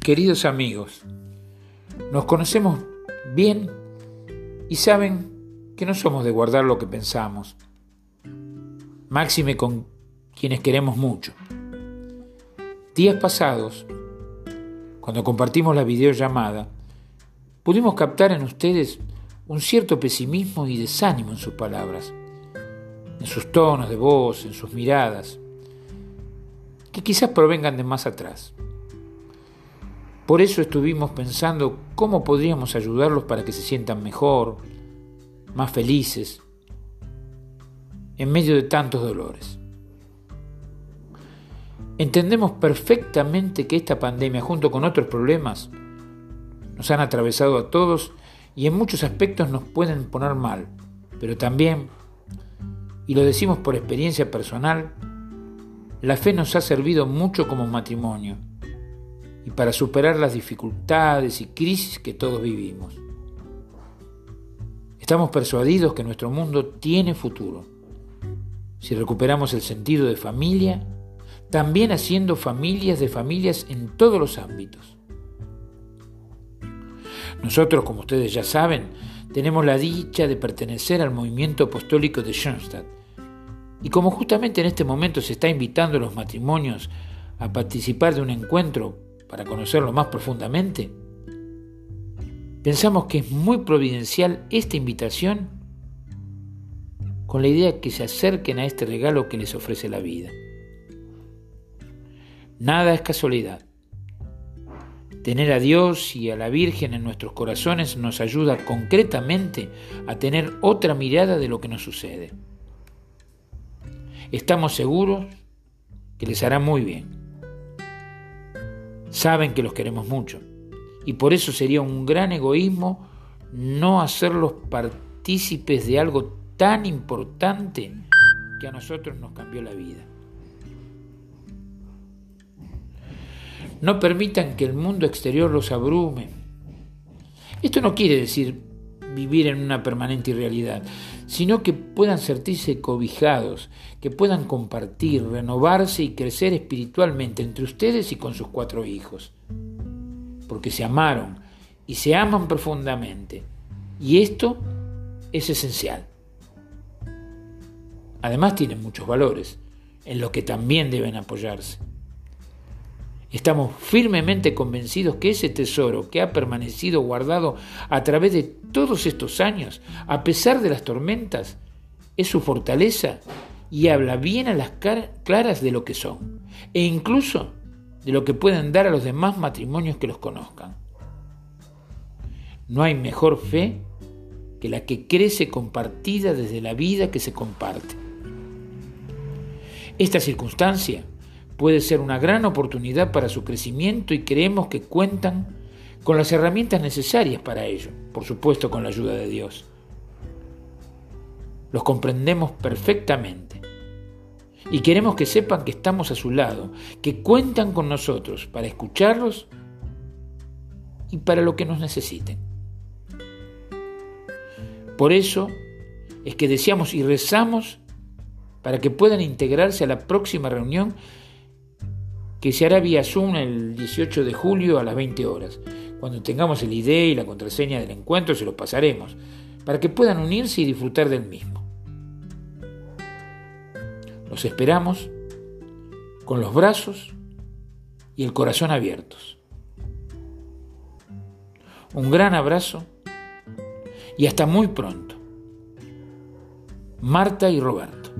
Queridos amigos, nos conocemos bien y saben que no somos de guardar lo que pensamos, máxime con quienes queremos mucho. Días pasados, cuando compartimos la videollamada, pudimos captar en ustedes un cierto pesimismo y desánimo en sus palabras, en sus tonos de voz, en sus miradas, que quizás provengan de más atrás. Por eso estuvimos pensando cómo podríamos ayudarlos para que se sientan mejor, más felices, en medio de tantos dolores. Entendemos perfectamente que esta pandemia, junto con otros problemas, nos han atravesado a todos y en muchos aspectos nos pueden poner mal, pero también, y lo decimos por experiencia personal, la fe nos ha servido mucho como matrimonio y para superar las dificultades y crisis que todos vivimos. Estamos persuadidos que nuestro mundo tiene futuro. Si recuperamos el sentido de familia, también haciendo familias de familias en todos los ámbitos. Nosotros, como ustedes ya saben, tenemos la dicha de pertenecer al movimiento apostólico de Schoenstatt. Y como justamente en este momento se está invitando a los matrimonios a participar de un encuentro para conocerlo más profundamente, pensamos que es muy providencial esta invitación con la idea que se acerquen a este regalo que les ofrece la vida. Nada es casualidad. Tener a Dios y a la Virgen en nuestros corazones nos ayuda concretamente a tener otra mirada de lo que nos sucede. Estamos seguros que les hará muy bien saben que los queremos mucho. Y por eso sería un gran egoísmo no hacerlos partícipes de algo tan importante que a nosotros nos cambió la vida. No permitan que el mundo exterior los abrume. Esto no quiere decir vivir en una permanente irrealidad, sino que puedan sentirse cobijados, que puedan compartir, renovarse y crecer espiritualmente entre ustedes y con sus cuatro hijos. Porque se amaron y se aman profundamente. Y esto es esencial. Además tienen muchos valores, en los que también deben apoyarse. Estamos firmemente convencidos que ese tesoro que ha permanecido guardado a través de todos estos años, a pesar de las tormentas, es su fortaleza y habla bien a las claras de lo que son, e incluso de lo que pueden dar a los demás matrimonios que los conozcan. No hay mejor fe que la que crece compartida desde la vida que se comparte. Esta circunstancia puede ser una gran oportunidad para su crecimiento y creemos que cuentan con las herramientas necesarias para ello, por supuesto con la ayuda de Dios. Los comprendemos perfectamente y queremos que sepan que estamos a su lado, que cuentan con nosotros para escucharlos y para lo que nos necesiten. Por eso es que deseamos y rezamos para que puedan integrarse a la próxima reunión que se hará vía Zoom el 18 de julio a las 20 horas. Cuando tengamos el ID y la contraseña del encuentro se los pasaremos, para que puedan unirse y disfrutar del mismo. Los esperamos con los brazos y el corazón abiertos. Un gran abrazo y hasta muy pronto. Marta y Roberto.